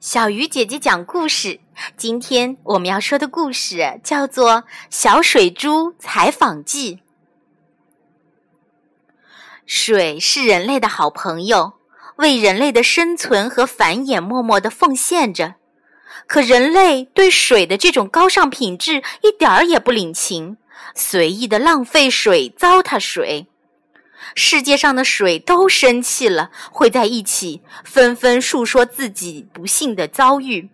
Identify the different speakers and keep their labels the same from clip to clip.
Speaker 1: 小鱼姐姐讲故事。今天我们要说的故事叫做《小水珠采访记》。水是人类的好朋友，为人类的生存和繁衍默默的奉献着。可人类对水的这种高尚品质一点儿也不领情，随意的浪费水，糟蹋水。世界上的水都生气了，会在一起纷纷述说自己不幸的遭遇。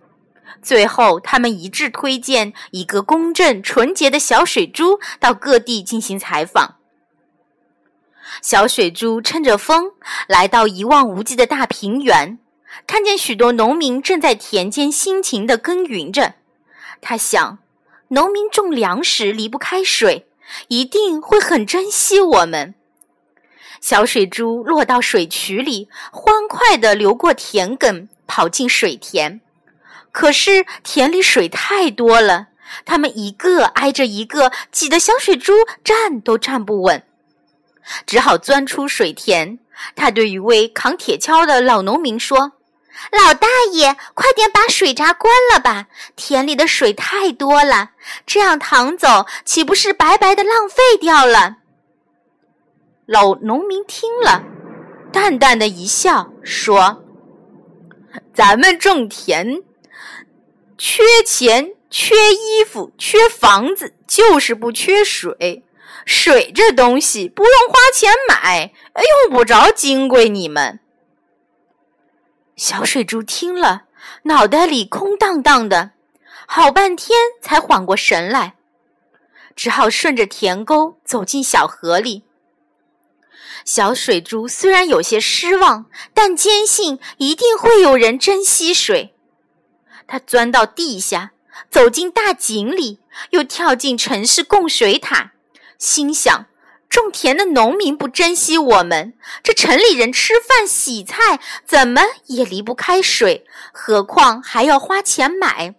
Speaker 1: 最后，他们一致推荐一个公正纯洁的小水珠到各地进行采访。小水珠乘着风来到一望无际的大平原，看见许多农民正在田间辛勤地耕耘着。他想，农民种粮食离不开水，一定会很珍惜我们。小水珠落到水渠里，欢快地流过田埂，跑进水田。可是田里水太多了，它们一个挨着一个，挤得小水珠站都站不稳，只好钻出水田。他对一位扛铁锹的老农民说：“老大爷，快点把水闸关了吧！田里的水太多了，这样淌走，岂不是白白的浪费掉了？”老农民听了，淡淡的一笑，说：“咱们种田，缺钱、缺衣服、缺房子，就是不缺水。水这东西不用花钱买，用不着金贵你们。”小水珠听了，脑袋里空荡荡的，好半天才缓过神来，只好顺着田沟走进小河里。小水珠虽然有些失望，但坚信一定会有人珍惜水。他钻到地下，走进大井里，又跳进城市供水塔，心想：种田的农民不珍惜我们，这城里人吃饭洗菜怎么也离不开水，何况还要花钱买，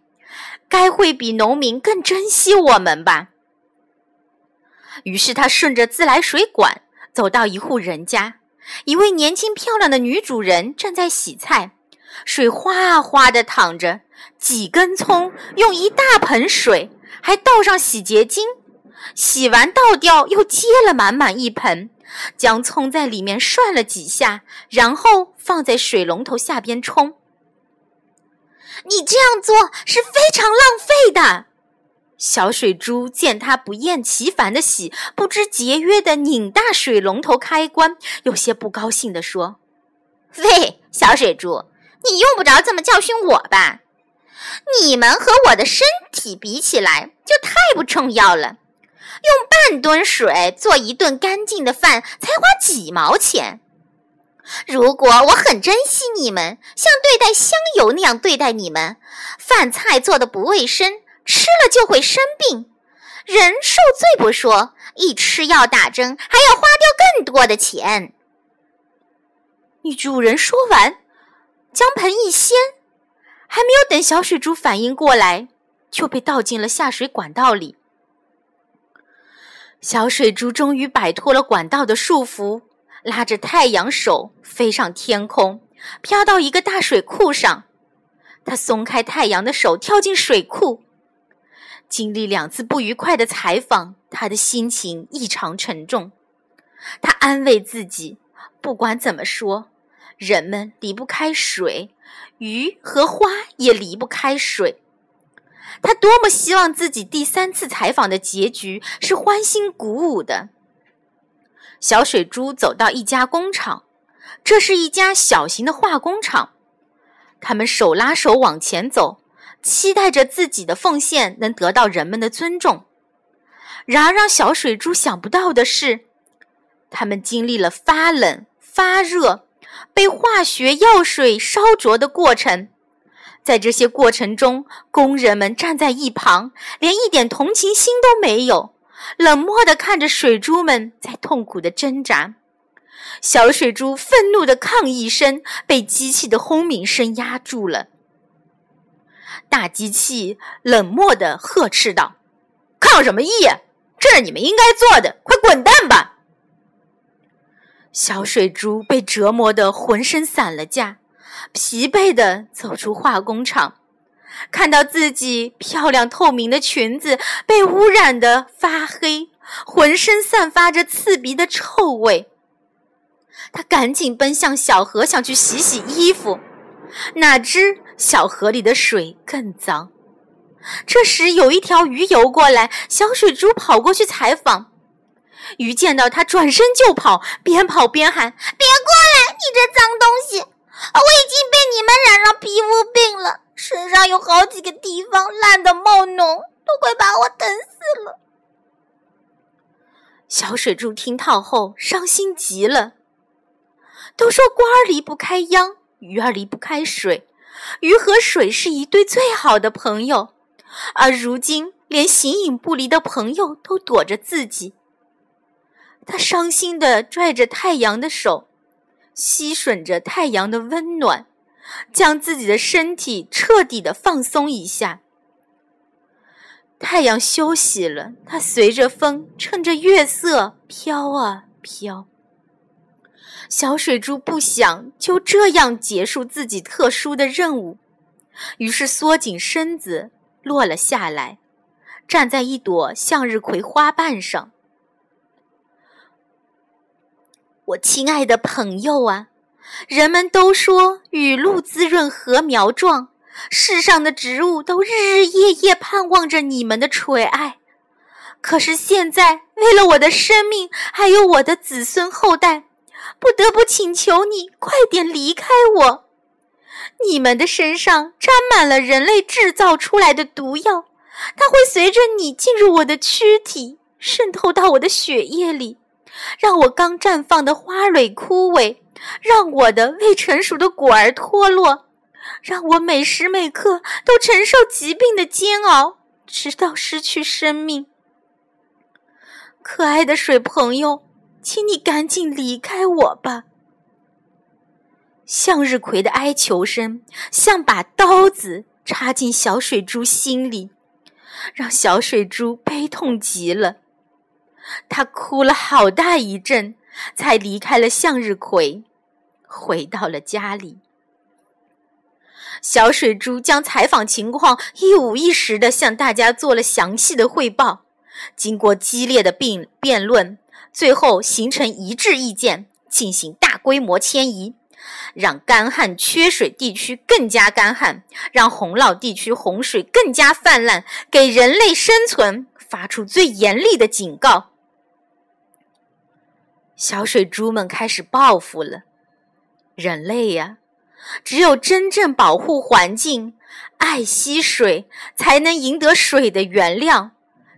Speaker 1: 该会比农民更珍惜我们吧。于是他顺着自来水管。走到一户人家，一位年轻漂亮的女主人正在洗菜，水哗哗的淌着。几根葱用一大盆水，还倒上洗洁精，洗完倒掉，又接了满满一盆，将葱在里面涮了几下，然后放在水龙头下边冲。你这样做是非常浪费的。小水珠见他不厌其烦的洗，不知节约的拧大水龙头开关，有些不高兴地说：“
Speaker 2: 喂，小水珠，你用不着这么教训我吧？你们和我的身体比起来，就太不重要了。用半吨水做一顿干净的饭，才花几毛钱。如果我很珍惜你们，像对待香油那样对待你们，饭菜做的不卫生。”吃了就会生病，人受罪不说，一吃药打针还要花掉更多的钱。
Speaker 1: 女主人说完，将盆一掀，还没有等小水珠反应过来，就被倒进了下水管道里。小水珠终于摆脱了管道的束缚，拉着太阳手飞上天空，飘到一个大水库上。他松开太阳的手，跳进水库。经历两次不愉快的采访，他的心情异常沉重。他安慰自己，不管怎么说，人们离不开水，鱼和花也离不开水。他多么希望自己第三次采访的结局是欢欣鼓舞的。小水珠走到一家工厂，这是一家小型的化工厂。他们手拉手往前走。期待着自己的奉献能得到人们的尊重。然而，让小水珠想不到的是，他们经历了发冷、发热、被化学药水烧灼的过程。在这些过程中，工人们站在一旁，连一点同情心都没有，冷漠地看着水珠们在痛苦的挣扎。小水珠愤怒的抗议声被机器的轰鸣声压住了。大机器冷漠地呵斥道：“抗什么议？这是你们应该做的，快滚蛋吧！”小水珠被折磨得浑身散了架，疲惫地走出化工厂，看到自己漂亮透明的裙子被污染的发黑，浑身散发着刺鼻的臭味。他赶紧奔向小河，想去洗洗衣服，哪知小河里的水更脏。这时，有一条鱼游过来，小水珠跑过去采访。鱼见到他，转身就跑，边跑边喊：“
Speaker 2: 别过来！你这脏东西！我已经被你们染上皮肤病了，身上有好几个地方烂的冒脓，都快把我疼死了。”
Speaker 1: 小水珠听到后，伤心极了。都说瓜儿离不开秧，鱼儿离不开水，鱼和水是一对最好的朋友，而如今连形影不离的朋友都躲着自己。他伤心地拽着太阳的手，吸吮着太阳的温暖，将自己的身体彻底的放松一下。太阳休息了，它随着风，趁着月色飘啊飘。小水珠不想就这样结束自己特殊的任务，于是缩紧身子落了下来，站在一朵向日葵花瓣上。我亲爱的朋友啊，人们都说雨露滋润禾苗壮，世上的植物都日日夜夜盼望着你们的垂爱。可是现在，为了我的生命，还有我的子孙后代，不得不请求你快点离开我。你们的身上沾满了人类制造出来的毒药，它会随着你进入我的躯体，渗透到我的血液里。让我刚绽放的花蕊枯萎，让我的未成熟的果儿脱落，让我每时每刻都承受疾病的煎熬，直到失去生命。可爱的水朋友，请你赶紧离开我吧。向日葵的哀求声像把刀子插进小水珠心里，让小水珠悲痛极了。他哭了好大一阵，才离开了向日葵，回到了家里。小水珠将采访情况一五一十的向大家做了详细的汇报。经过激烈的辩辩论，最后形成一致意见，进行大规模迁移，让干旱缺水地区更加干旱，让洪涝地区洪水更加泛滥，给人类生存发出最严厉的警告。小水猪们开始报复了，人类呀，只有真正保护环境、爱惜水，才能赢得水的原谅，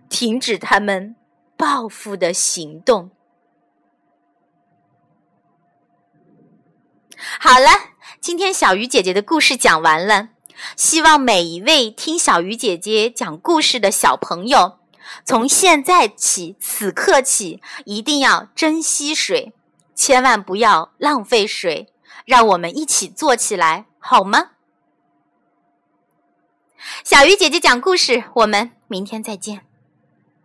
Speaker 1: 停止他们报复的行动。好了，今天小鱼姐姐的故事讲完了，希望每一位听小鱼姐姐讲故事的小朋友。从现在起，此刻起，一定要珍惜水，千万不要浪费水。让我们一起做起来，好吗？小鱼姐姐讲故事，我们明天再见。